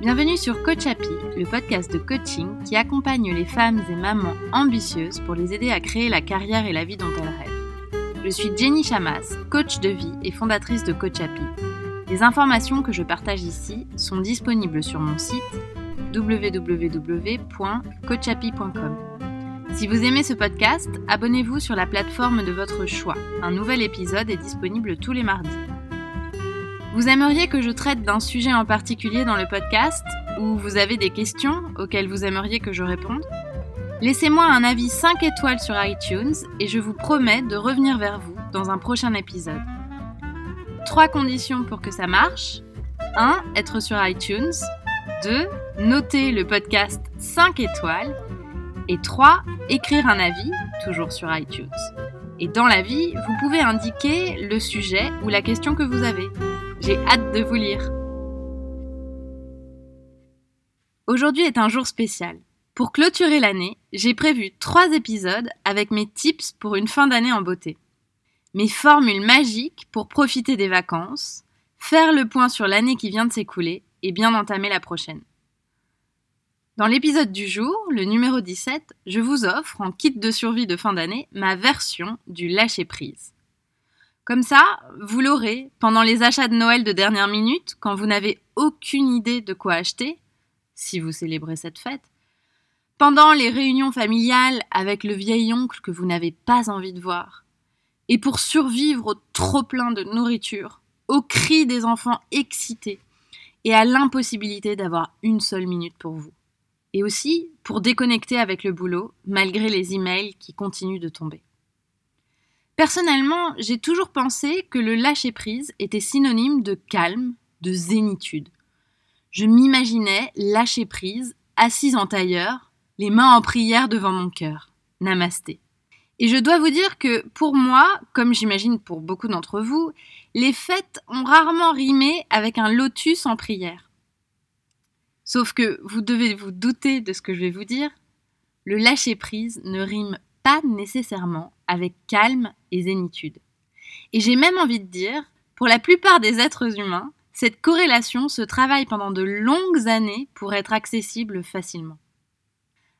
Bienvenue sur Coach le podcast de coaching qui accompagne les femmes et mamans ambitieuses pour les aider à créer la carrière et la vie dont elles rêvent. Je suis Jenny Chamas, coach de vie et fondatrice de Coach Happy. Les informations que je partage ici sont disponibles sur mon site www.coachappy.com. Si vous aimez ce podcast, abonnez-vous sur la plateforme de votre choix. Un nouvel épisode est disponible tous les mardis. Vous aimeriez que je traite d'un sujet en particulier dans le podcast ou vous avez des questions auxquelles vous aimeriez que je réponde? Laissez-moi un avis 5 étoiles sur iTunes et je vous promets de revenir vers vous dans un prochain épisode. Trois conditions pour que ça marche. 1. Être sur iTunes. 2. Noter le podcast 5 étoiles. Et 3. Écrire un avis, toujours sur iTunes. Et dans l'avis, vous pouvez indiquer le sujet ou la question que vous avez. J'ai hâte de vous lire. Aujourd'hui est un jour spécial. Pour clôturer l'année, j'ai prévu trois épisodes avec mes tips pour une fin d'année en beauté. Mes formules magiques pour profiter des vacances, faire le point sur l'année qui vient de s'écouler et bien entamer la prochaine. Dans l'épisode du jour, le numéro 17, je vous offre en kit de survie de fin d'année ma version du lâcher prise. Comme ça, vous l'aurez pendant les achats de Noël de dernière minute, quand vous n'avez aucune idée de quoi acheter, si vous célébrez cette fête, pendant les réunions familiales avec le vieil oncle que vous n'avez pas envie de voir, et pour survivre au trop-plein de nourriture, aux cris des enfants excités, et à l'impossibilité d'avoir une seule minute pour vous. Et aussi pour déconnecter avec le boulot, malgré les emails qui continuent de tomber. Personnellement, j'ai toujours pensé que le lâcher-prise était synonyme de calme, de zénitude. Je m'imaginais lâcher prise, assise en tailleur, les mains en prière devant mon cœur. Namasté. Et je dois vous dire que pour moi, comme j'imagine pour beaucoup d'entre vous, les fêtes ont rarement rimé avec un lotus en prière. Sauf que vous devez vous douter de ce que je vais vous dire, le lâcher prise ne rime pas nécessairement avec calme et. Et j'ai même envie de dire, pour la plupart des êtres humains, cette corrélation se travaille pendant de longues années pour être accessible facilement.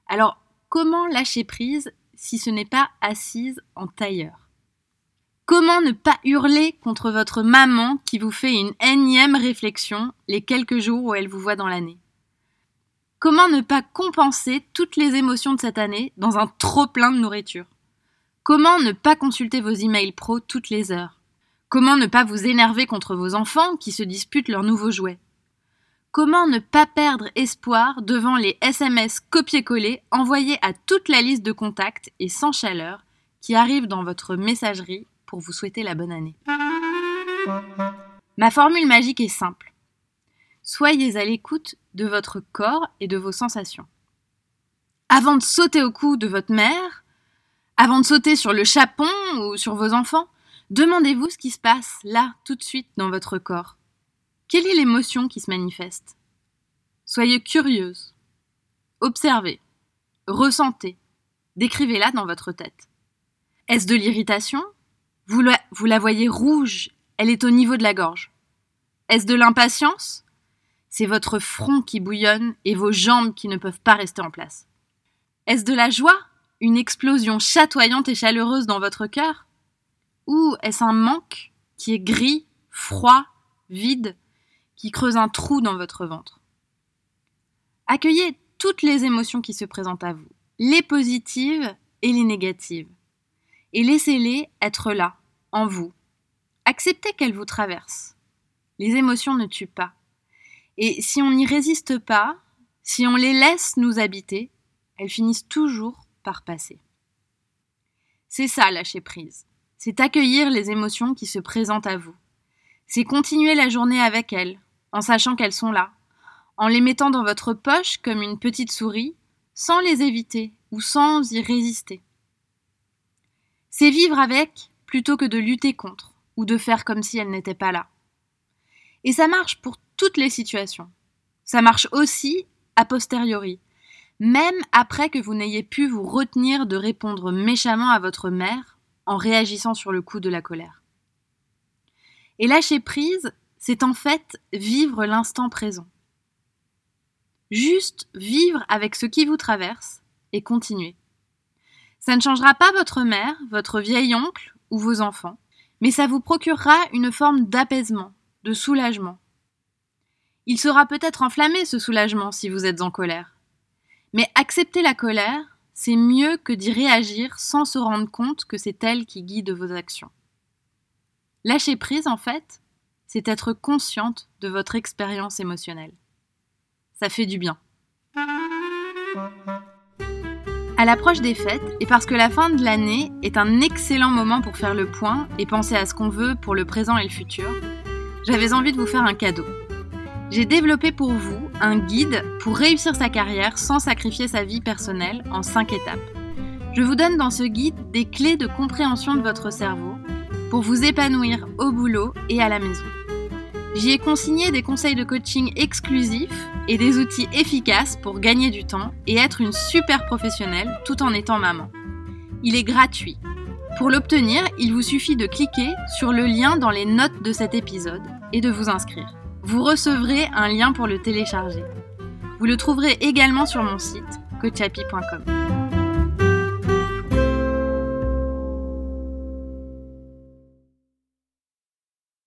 Alors, comment lâcher prise si ce n'est pas assise en tailleur? Comment ne pas hurler contre votre maman qui vous fait une énième réflexion les quelques jours où elle vous voit dans l'année? Comment ne pas compenser toutes les émotions de cette année dans un trop plein de nourriture? Comment ne pas consulter vos emails pro toutes les heures? Comment ne pas vous énerver contre vos enfants qui se disputent leurs nouveaux jouets? Comment ne pas perdre espoir devant les SMS copier-coller envoyés à toute la liste de contacts et sans chaleur qui arrivent dans votre messagerie pour vous souhaiter la bonne année? Ma formule magique est simple. Soyez à l'écoute de votre corps et de vos sensations. Avant de sauter au cou de votre mère, avant de sauter sur le chapon ou sur vos enfants, demandez-vous ce qui se passe là, tout de suite, dans votre corps. Quelle est l'émotion qui se manifeste? Soyez curieuse. Observez. Ressentez. Décrivez-la dans votre tête. Est-ce de l'irritation? Vous vous la voyez rouge, elle est au niveau de la gorge. Est-ce de l'impatience? C'est votre front qui bouillonne et vos jambes qui ne peuvent pas rester en place. Est-ce de la joie? Une explosion chatoyante et chaleureuse dans votre cœur Ou est-ce un manque qui est gris, froid, vide, qui creuse un trou dans votre ventre? Accueillez toutes les émotions qui se présentent à vous, les positives et les négatives, et laissez-les être là, en vous. Acceptez qu'elles vous traversent. Les émotions ne tuent pas. Et si on n'y résiste pas, si on les laisse nous habiter, elles finissent toujours par passer. C'est ça lâcher prise. C'est accueillir les émotions qui se présentent à vous. C'est continuer la journée avec elles, en sachant qu'elles sont là, en les mettant dans votre poche comme une petite souris, sans les éviter ou sans y résister. C'est vivre avec plutôt que de lutter contre ou de faire comme si elles n'étaient pas là. Et ça marche pour toutes les situations. Ça marche aussi a posteriori, même après que vous n'ayez pu vous retenir de répondre méchamment à votre mère en réagissant sur le coup de la colère. Et lâcher prise, c'est en fait vivre l'instant présent. Juste vivre avec ce qui vous traverse et continuer. Ça ne changera pas votre mère, votre vieil oncle ou vos enfants, mais ça vous procurera une forme d'apaisement, de soulagement. Il sera peut-être enflammé ce soulagement si vous êtes en colère. Mais accepter la colère, c'est mieux que d'y réagir sans se rendre compte que c'est elle qui guide vos actions. Lâcher prise, en fait, c'est être consciente de votre expérience émotionnelle. Ça fait du bien. À l'approche des fêtes, et parce que la fin de l'année est un excellent moment pour faire le point et penser à ce qu'on veut pour le présent et le futur, j'avais envie de vous faire un cadeau. J'ai développé pour vous un guide pour réussir sa carrière sans sacrifier sa vie personnelle en 5 étapes. Je vous donne dans ce guide des clés de compréhension de votre cerveau pour vous épanouir au boulot et à la maison. J'y ai consigné des conseils de coaching exclusifs et des outils efficaces pour gagner du temps et être une super professionnelle tout en étant maman. Il est gratuit. Pour l'obtenir, il vous suffit de cliquer sur le lien dans les notes de cet épisode et de vous inscrire. Vous recevrez un lien pour le télécharger. Vous le trouverez également sur mon site coachapi.com.